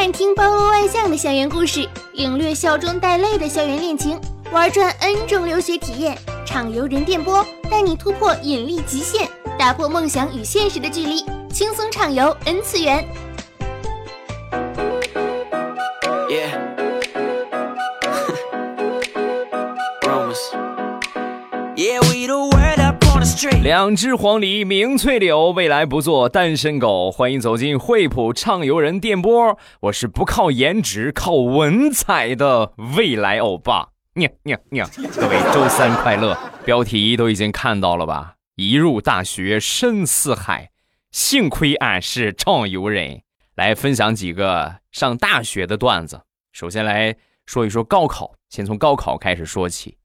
看听包罗万象的校园故事，领略笑中带泪的校园恋情，玩转 N 种留学体验。畅游人电波带你突破引力极限，打破梦想与现实的距离，轻松畅游 N 次元。yeah 两只黄鹂鸣翠柳，未来不做单身狗。欢迎走进惠普畅游人电波，我是不靠颜值靠文采的未来欧巴。nha nha nha！各位周三快乐！标题都已经看到了吧？一入大学深似海，幸亏俺是畅游人。来分享几个上大学的段子。首先来说一说高考，先从高考开始说起。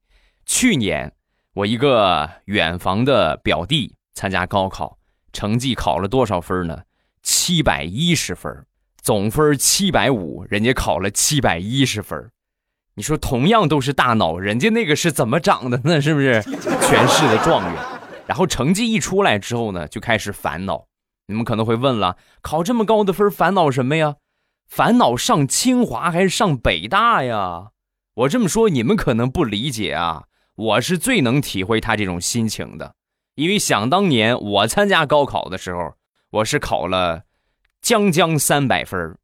去年。我一个远房的表弟参加高考，成绩考了多少分呢？七百一十分，总分七百五，人家考了七百一十分。你说同样都是大脑，人家那个是怎么长的呢？是不是全市的状元？然后成绩一出来之后呢，就开始烦恼。你们可能会问了，考这么高的分，烦恼什么呀？烦恼上清华还是上北大呀？我这么说，你们可能不理解啊。我是最能体会他这种心情的，因为想当年我参加高考的时候，我是考了将将三百分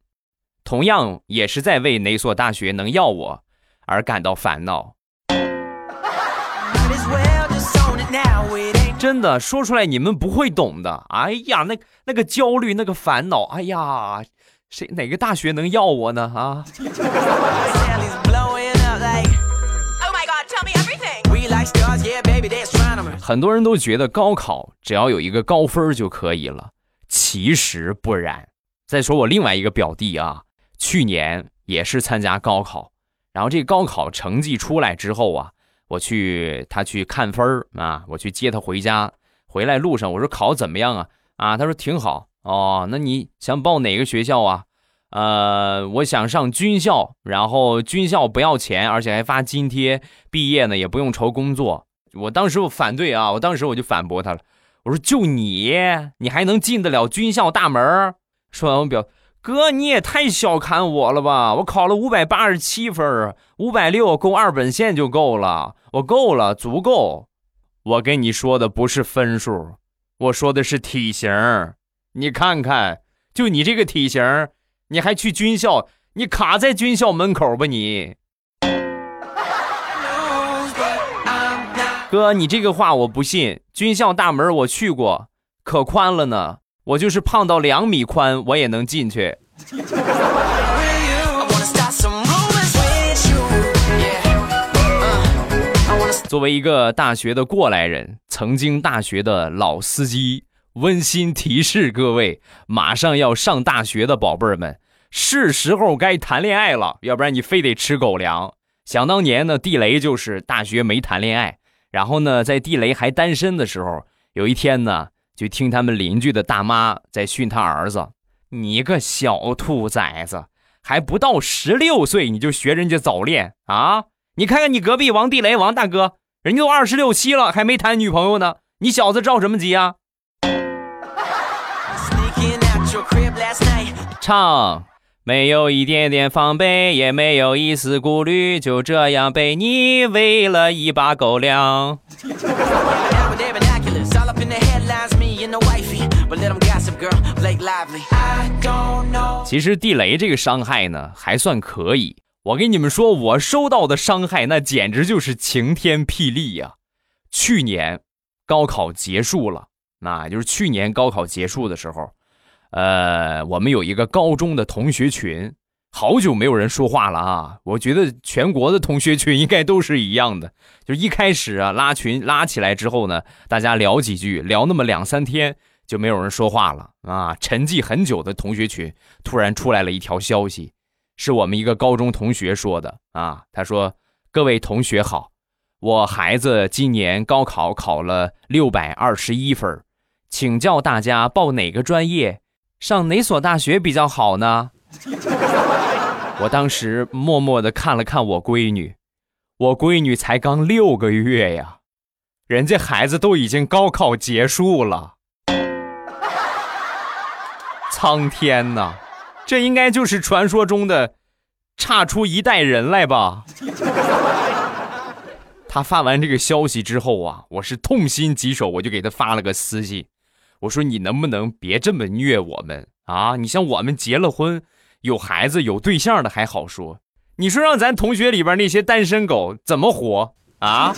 同样也是在为哪所大学能要我而感到烦恼。真的说出来你们不会懂的。哎呀，那那个焦虑，那个烦恼，哎呀，谁哪个大学能要我呢？啊！很多人都觉得高考只要有一个高分就可以了，其实不然。再说我另外一个表弟啊，去年也是参加高考，然后这高考成绩出来之后啊，我去他去看分啊，我去接他回家，回来路上我说考怎么样啊？啊，他说挺好哦。那你想报哪个学校啊？呃，我想上军校，然后军校不要钱，而且还发津贴，毕业呢也不用愁工作。我当时我反对啊，我当时我就反驳他了，我说就你，你还能进得了军校大门？说完我表哥你也太小看我了吧，我考了五百八十七分，五百六够二本线就够了，我够了，足够。我跟你说的不是分数，我说的是体型，你看看，就你这个体型，你还去军校，你卡在军校门口吧你。哥，你这个话我不信。军校大门我去过，可宽了呢。我就是胖到两米宽，我也能进去。作为一个大学的过来人，曾经大学的老司机，温馨提示各位：马上要上大学的宝贝儿们，是时候该谈恋爱了，要不然你非得吃狗粮。想当年呢，地雷就是大学没谈恋爱。然后呢，在地雷还单身的时候，有一天呢，就听他们邻居的大妈在训他儿子：“你个小兔崽子，还不到十六岁你就学人家早恋啊？你看看你隔壁王地雷王大哥，人家都二十六七了，还没谈女朋友呢，你小子着什么急啊？”唱。没有一点点防备，也没有一丝顾虑，就这样被你喂了一把狗粮。其实地雷这个伤害呢，还算可以。我跟你们说，我收到的伤害那简直就是晴天霹雳呀！去年高考结束了，那就是去年高考结束的时候。呃，我们有一个高中的同学群，好久没有人说话了啊！我觉得全国的同学群应该都是一样的，就一开始啊拉群拉起来之后呢，大家聊几句，聊那么两三天就没有人说话了啊！沉寂很久的同学群突然出来了一条消息，是我们一个高中同学说的啊，他说：“各位同学好，我孩子今年高考考了六百二十一分，请教大家报哪个专业？”上哪所大学比较好呢？我当时默默的看了看我闺女，我闺女才刚六个月呀，人家孩子都已经高考结束了。苍天呐，这应该就是传说中的差出一代人来吧？他发完这个消息之后啊，我是痛心疾首，我就给他发了个私信，我说你能不能别这么虐我们啊？你像我们结了婚、有孩子、有对象的还好说，你说让咱同学里边那些单身狗怎么活啊？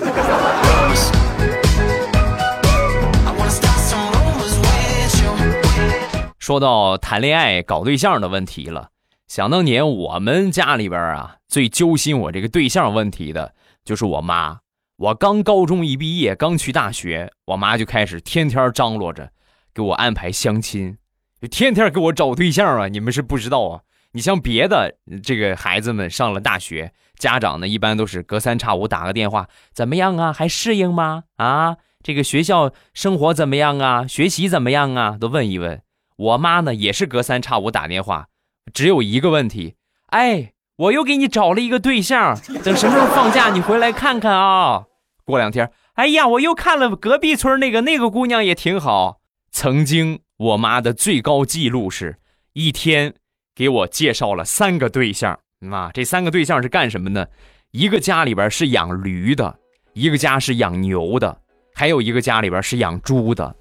说到谈恋爱、搞对象的问题了，想当年我们家里边啊，最揪心我这个对象问题的就是我妈。我刚高中一毕业，刚去大学，我妈就开始天天张罗着给我安排相亲，就天天给我找对象啊！你们是不知道啊，你像别的这个孩子们上了大学，家长呢一般都是隔三差五打个电话，怎么样啊？还适应吗？啊，这个学校生活怎么样啊？学习怎么样啊？都问一问。我妈呢也是隔三差五打电话，只有一个问题，哎，我又给你找了一个对象，等什么时候放假你回来看看啊。过两天，哎呀，我又看了隔壁村那个那个姑娘也挺好。曾经我妈的最高记录是一天给我介绍了三个对象，啊，这三个对象是干什么呢？一个家里边是养驴的，一个家是养牛的，还有一个家里边是养猪的。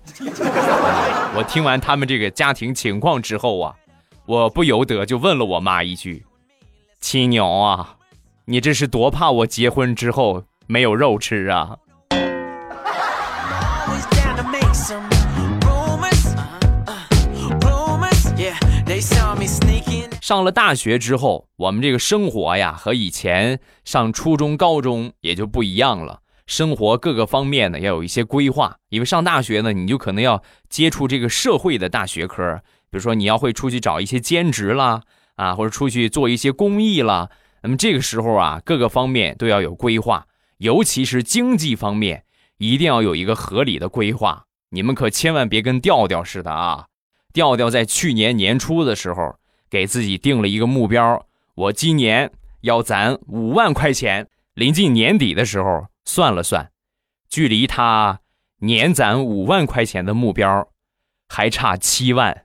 我听完他们这个家庭情况之后啊，我不由得就问了我妈一句：“亲牛啊，你这是多怕我结婚之后没有肉吃啊？”上了大学之后，我们这个生活呀，和以前上初中、高中也就不一样了。生活各个方面呢要有一些规划，因为上大学呢，你就可能要接触这个社会的大学科，比如说你要会出去找一些兼职啦，啊，或者出去做一些公益啦。那么这个时候啊，各个方面都要有规划，尤其是经济方面，一定要有一个合理的规划。你们可千万别跟调调似的啊！调调在去年年初的时候给自己定了一个目标，我今年要攒五万块钱，临近年底的时候。算了算，距离他年攒五万块钱的目标还差七万。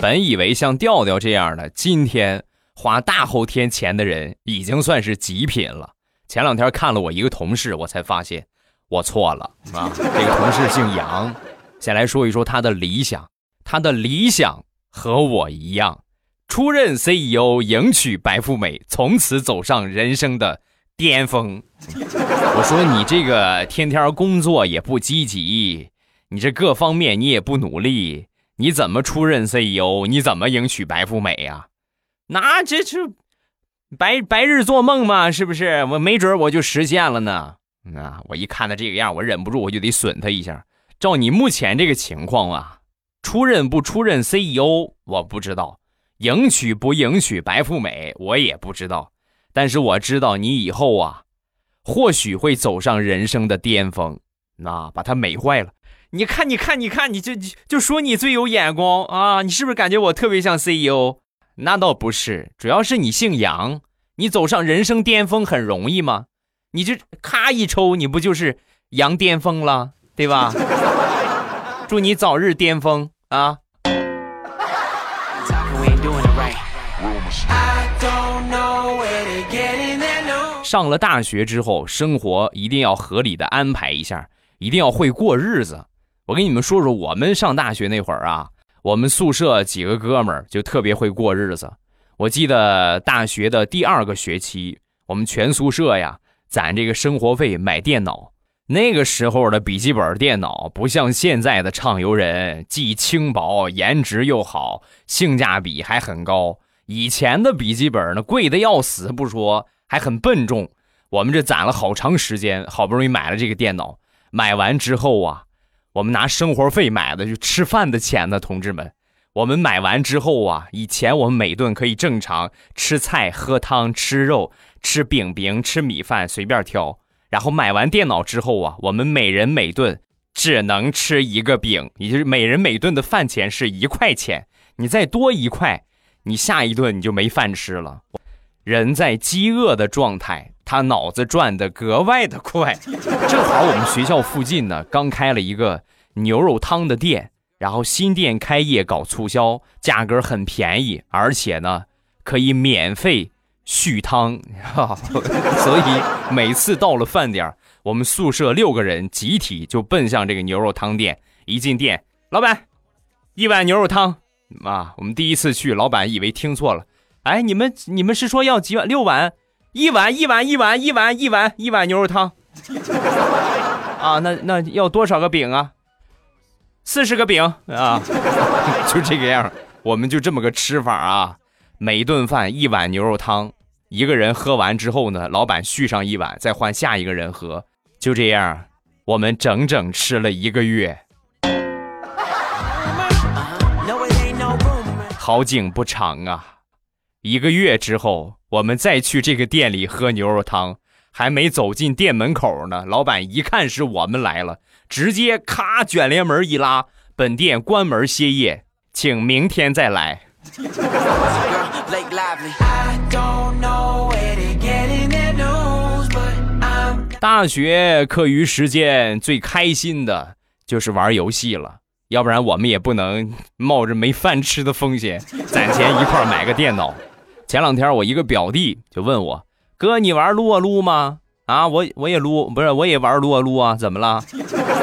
本以为像调调这样的，今天花大后天钱的人已经算是极品了。前两天看了我一个同事，我才发现我错了啊！这个同事姓杨，先来说一说他的理想，他的理想。和我一样，出任 CEO，迎娶白富美，从此走上人生的巅峰。我说你这个天天工作也不积极，你这各方面你也不努力，你怎么出任 CEO？你怎么迎娶白富美呀？那这就白白日做梦嘛，是不是？我没准我就实现了呢。那我一看他这个样，我忍不住我就得损他一下。照你目前这个情况啊。出任不出任 CEO，我不知道；迎娶不迎娶白富美，我也不知道。但是我知道你以后啊，或许会走上人生的巅峰。那把他美坏了。你看，你看，你看，你就就说你最有眼光啊！你是不是感觉我特别像 CEO？那倒不是，主要是你姓杨，你走上人生巅峰很容易吗？你就咔一抽，你不就是杨巅峰了，对吧？祝你早日巅峰啊！上了大学之后，生活一定要合理的安排一下，一定要会过日子。我跟你们说说，我们上大学那会儿啊，我们宿舍几个哥们儿就特别会过日子。我记得大学的第二个学期，我们全宿舍呀攒这个生活费买电脑。那个时候的笔记本电脑不像现在的畅游人，既轻薄，颜值又好，性价比还很高。以前的笔记本呢，贵的要死不说，还很笨重。我们这攒了好长时间，好不容易买了这个电脑。买完之后啊，我们拿生活费买的，就吃饭的钱呢，同志们。我们买完之后啊，以前我们每顿可以正常吃菜、喝汤、吃肉、吃饼饼、吃米饭，随便挑。然后买完电脑之后啊，我们每人每顿只能吃一个饼，也就是每人每顿的饭钱是一块钱。你再多一块，你下一顿你就没饭吃了。人在饥饿的状态他脑子转得格外的快。正好我们学校附近呢，刚开了一个牛肉汤的店，然后新店开业搞促销，价格很便宜，而且呢可以免费续汤，所以每次到了饭点我们宿舍六个人集体就奔向这个牛肉汤店。一进店，老板，一碗牛肉汤啊！我们第一次去，老板以为听错了，哎，你们你们是说要几碗？六碗？一碗一碗一碗一碗一碗一碗牛肉汤啊？那那要多少个饼啊？四十个饼啊？就这个样，我们就这么个吃法啊！每顿饭一碗牛肉汤，一个人喝完之后呢，老板续上一碗，再换下一个人喝，就这样，我们整整吃了一个月。好景不长啊！一个月之后，我们再去这个店里喝牛肉汤，还没走进店门口呢，老板一看是我们来了，直接咔卷帘门一拉，本店关门歇业，请明天再来。大学课余时间最开心的就是玩游戏了。要不然我们也不能冒着没饭吃的风险攒钱一块买个电脑。前两天我一个表弟就问我：“哥，你玩撸啊撸吗？”啊，我我也撸，不是我也玩撸啊撸啊？怎么了？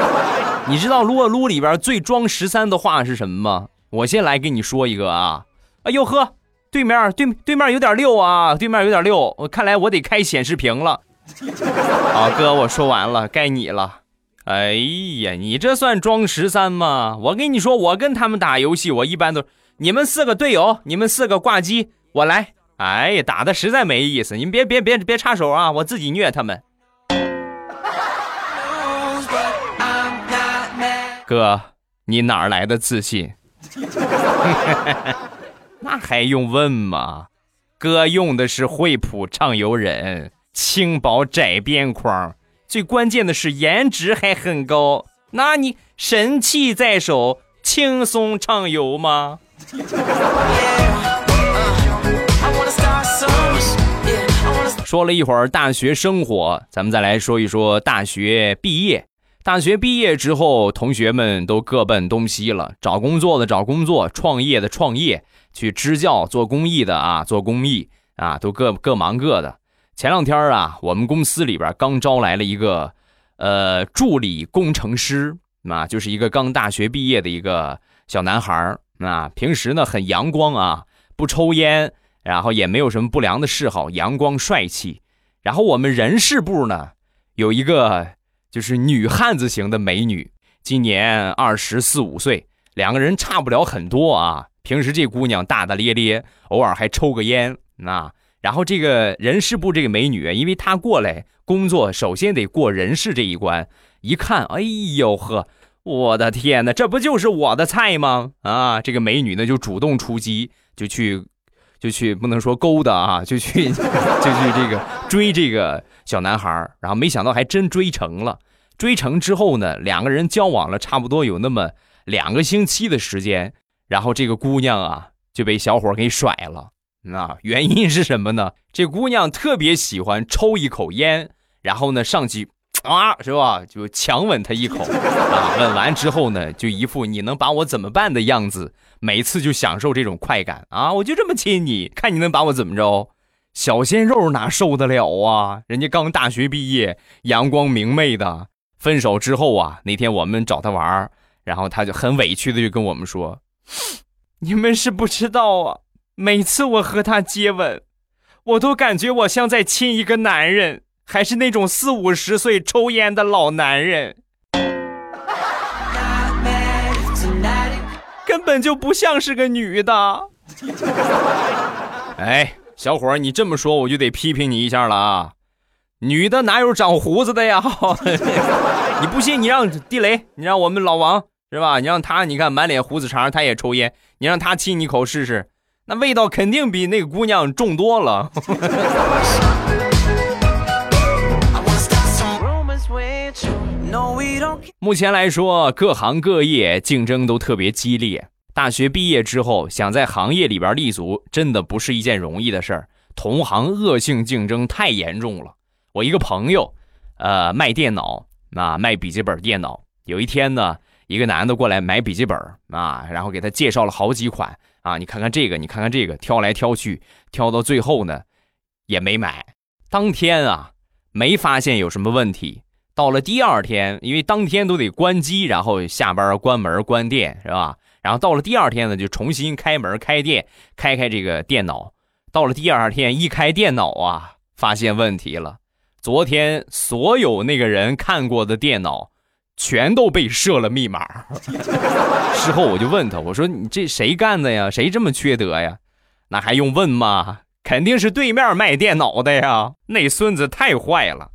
你知道撸啊撸里边最装十三的话是什么吗？我先来给你说一个啊！哎呦呵，对面对对面有点六啊，对面有点六，我看来我得开显示屏了。啊，哥，我说完了，该你了。哎呀，你这算装十三吗？我跟你说，我跟他们打游戏，我一般都你们四个队友，你们四个挂机，我来。哎呀，打的实在没意思，你别别别别插手啊，我自己虐他们。哥，你哪来的自信？那还用问吗？哥用的是惠普畅游忍轻薄窄边框。最关键的是颜值还很高，那你神器在手，轻松畅游吗？说了一会儿大学生活，咱们再来说一说大学毕业。大学毕业之后，同学们都各奔东西了，找工作的找工作，创业的创业，去支教做公益的啊做公益啊，都各各忙各的。前两天啊，我们公司里边刚招来了一个，呃，助理工程师，啊，就是一个刚大学毕业的一个小男孩儿，啊，平时呢很阳光啊，不抽烟，然后也没有什么不良的嗜好，阳光帅气。然后我们人事部呢有一个就是女汉子型的美女，今年二十四五岁，两个人差不了很多啊。平时这姑娘大大咧咧，偶尔还抽个烟，那。然后这个人事部这个美女，因为她过来工作，首先得过人事这一关。一看，哎呦呵，我的天哪，这不就是我的菜吗？啊，这个美女呢就主动出击，就去，就去，不能说勾搭啊，就去，就去这个追这个小男孩然后没想到还真追成了。追成之后呢，两个人交往了差不多有那么两个星期的时间，然后这个姑娘啊就被小伙给甩了。那原因是什么呢？这姑娘特别喜欢抽一口烟，然后呢上去啊，是吧？就强吻他一口啊。吻完之后呢，就一副你能把我怎么办的样子，每次就享受这种快感啊！我就这么亲你，看你能把我怎么着？小鲜肉哪受得了啊？人家刚大学毕业，阳光明媚的。分手之后啊，那天我们找他玩，然后他就很委屈的就跟我们说：“你们是不知道啊。”每次我和他接吻，我都感觉我像在亲一个男人，还是那种四五十岁抽烟的老男人，本就不像是个女的。哎，小伙儿，你这么说我就得批评你一下了啊！女的哪有长胡子的呀？你不信，你让地雷，你让我们老王是吧？你让他，你看满脸胡子茬，他也抽烟，你让他亲你一口试试。那味道肯定比那个姑娘重多了。目前来说，各行各业竞争都特别激烈。大学毕业之后，想在行业里边立足，真的不是一件容易的事儿。同行恶性竞争太严重了。我一个朋友，呃，卖电脑啊，卖笔记本电脑。有一天呢，一个男的过来买笔记本啊，然后给他介绍了好几款啊，你看看这个，你看看这个，挑来挑去，挑到最后呢，也没买。当天啊，没发现有什么问题。到了第二天，因为当天都得关机，然后下班关门关店，是吧？然后到了第二天呢，就重新开门开店，开开这个电脑。到了第二天一开电脑啊，发现问题了。昨天所有那个人看过的电脑，全都被设了密码。事后我就问他，我说你这谁干的呀？谁这么缺德呀？那还用问吗？肯定是对面卖电脑的呀！那孙子太坏了。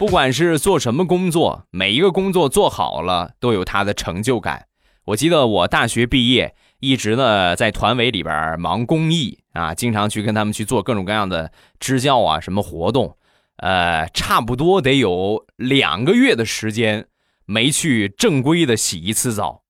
不管是做什么工作，每一个工作做好了都有他的成就感。我记得我大学毕业，一直呢在团委里边忙公益啊，经常去跟他们去做各种各样的支教啊，什么活动，呃，差不多得有两个月的时间没去正规的洗一次澡。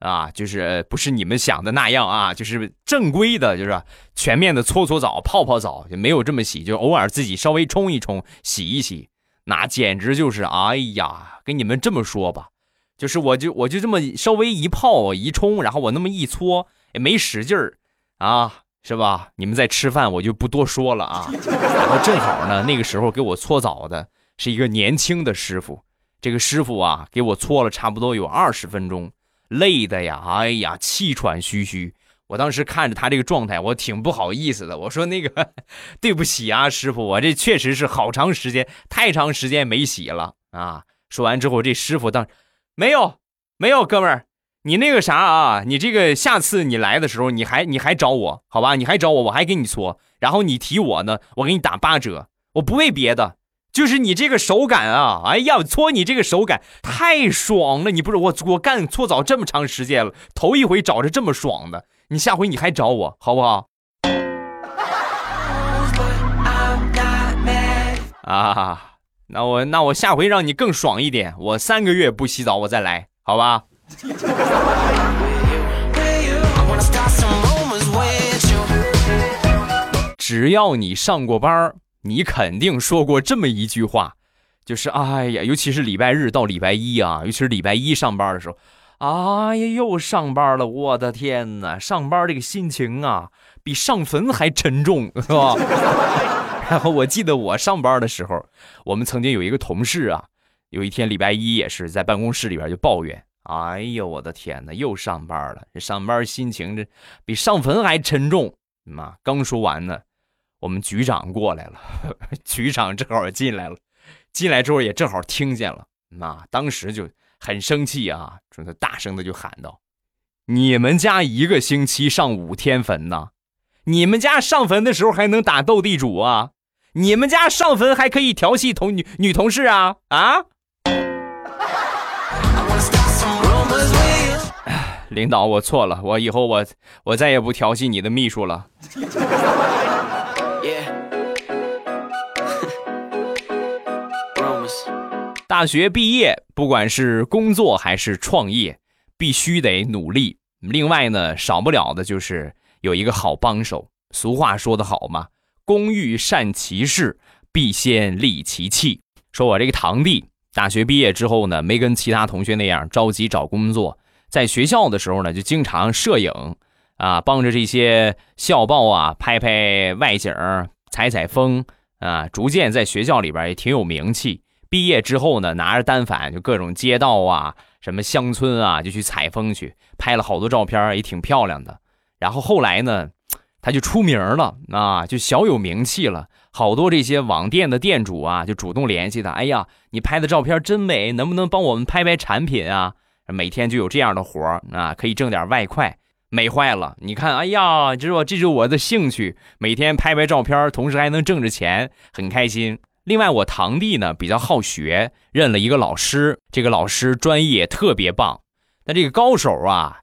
啊，就是不是你们想的那样啊，就是正规的，就是全面的搓搓澡、泡泡澡，就没有这么洗，就偶尔自己稍微冲一冲、洗一洗，那简直就是，哎呀，跟你们这么说吧，就是我就我就这么稍微一泡一冲，然后我那么一搓，也没使劲儿啊，是吧？你们在吃饭，我就不多说了啊。然后正好呢，那个时候给我搓澡的是一个年轻的师傅，这个师傅啊，给我搓了差不多有二十分钟。累的呀，哎呀，气喘吁吁。我当时看着他这个状态，我挺不好意思的。我说：“那个，对不起啊，师傅，我这确实是好长时间，太长时间没洗了啊。”说完之后，这师傅当没有没有，哥们儿，你那个啥啊，你这个下次你来的时候，你还你还找我，好吧？你还找我，我还给你搓，然后你提我呢，我给你打八折。我不为别的。就是你这个手感啊，哎呀，搓你这个手感太爽了！你不是我，我干搓澡这么长时间了，头一回找着这么爽的。你下回你还找我好不好？啊，那我那我下回让你更爽一点，我三个月不洗澡我再来，好吧？只要你上过班。你肯定说过这么一句话，就是哎呀，尤其是礼拜日到礼拜一啊，尤其是礼拜一上班的时候，哎呀，又上班了，我的天哪，上班这个心情啊，比上坟还沉重，是吧？然后我记得我上班的时候，我们曾经有一个同事啊，有一天礼拜一也是在办公室里边就抱怨，哎呦，我的天哪，又上班了，这上班心情这比上坟还沉重，妈，刚说完呢。我们局长过来了，局长正好进来了，进来之后也正好听见了，那当时就很生气啊，说他大声的就喊道：“你们家一个星期上五天坟呢？你们家上坟的时候还能打斗地主啊？你们家上坟还可以调戏同女女同事啊？啊？” 领导，我错了，我以后我我再也不调戏你的秘书了。大学毕业，不管是工作还是创业，必须得努力。另外呢，少不了的就是有一个好帮手。俗话说得好嘛，“工欲善其事，必先利其器。”说我这个堂弟，大学毕业之后呢，没跟其他同学那样着急找工作，在学校的时候呢，就经常摄影，啊，帮着这些校报啊拍拍外景，采采风，啊，逐渐在学校里边也挺有名气。毕业之后呢，拿着单反就各种街道啊、什么乡村啊，就去采风去，拍了好多照片，也挺漂亮的。然后后来呢，他就出名了啊，就小有名气了。好多这些网店的店主啊，就主动联系他。哎呀，你拍的照片真美，能不能帮我们拍拍产品啊？每天就有这样的活啊，可以挣点外快。美坏了，你看，哎呀，知道这是我的兴趣，每天拍拍照片，同时还能挣着钱，很开心。另外，我堂弟呢比较好学，认了一个老师。这个老师专业特别棒，但这个高手啊，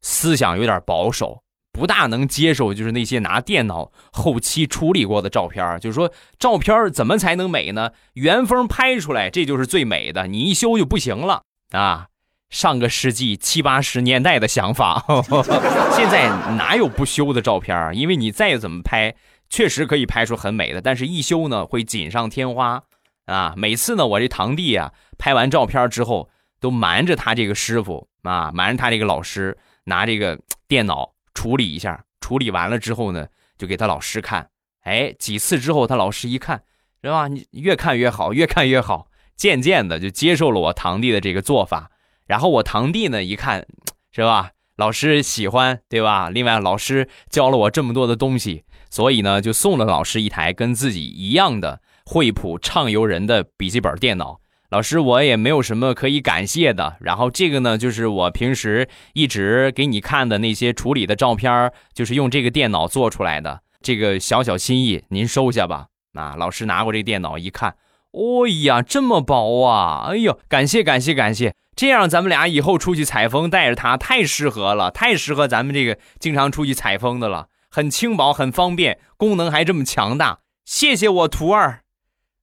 思想有点保守，不大能接受就是那些拿电脑后期处理过的照片。就是说，照片怎么才能美呢？原封拍出来，这就是最美的，你一修就不行了啊！上个世纪七八十年代的想法。现在哪有不修的照片？因为你再怎么拍，确实可以拍出很美的，但是一修呢会锦上添花啊。每次呢，我这堂弟啊拍完照片之后，都瞒着他这个师傅啊，瞒着他这个老师，拿这个电脑处理一下。处理完了之后呢，就给他老师看。哎，几次之后，他老师一看，是吧？你越看越好，越看越好。渐渐的就接受了我堂弟的这个做法。然后我堂弟呢一看，是吧？老师喜欢，对吧？另外，老师教了我这么多的东西，所以呢，就送了老师一台跟自己一样的惠普畅游人的笔记本电脑。老师，我也没有什么可以感谢的。然后这个呢，就是我平时一直给你看的那些处理的照片，就是用这个电脑做出来的。这个小小心意，您收下吧。啊，老师拿过这电脑一看，哦呀，这么薄啊！哎呦，感谢感谢感谢。这样咱们俩以后出去采风，带着它太适合了，太适合咱们这个经常出去采风的了。很轻薄，很方便，功能还这么强大。谢谢我徒儿。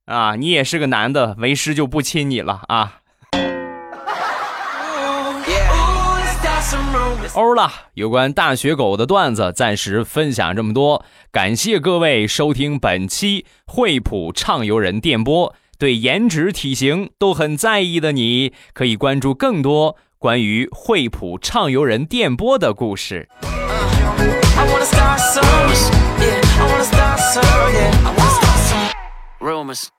啊，你也是个男的，为师就不亲你了啊！欧了，有关大学狗的段子暂时分享这么多，感谢各位收听本期惠普畅游人电波。对颜值、体型都很在意的你，可以关注更多关于惠普畅游人电波的故事。I wanna start some. Yeah, I wanna start some. Yeah, I wanna start some rumors.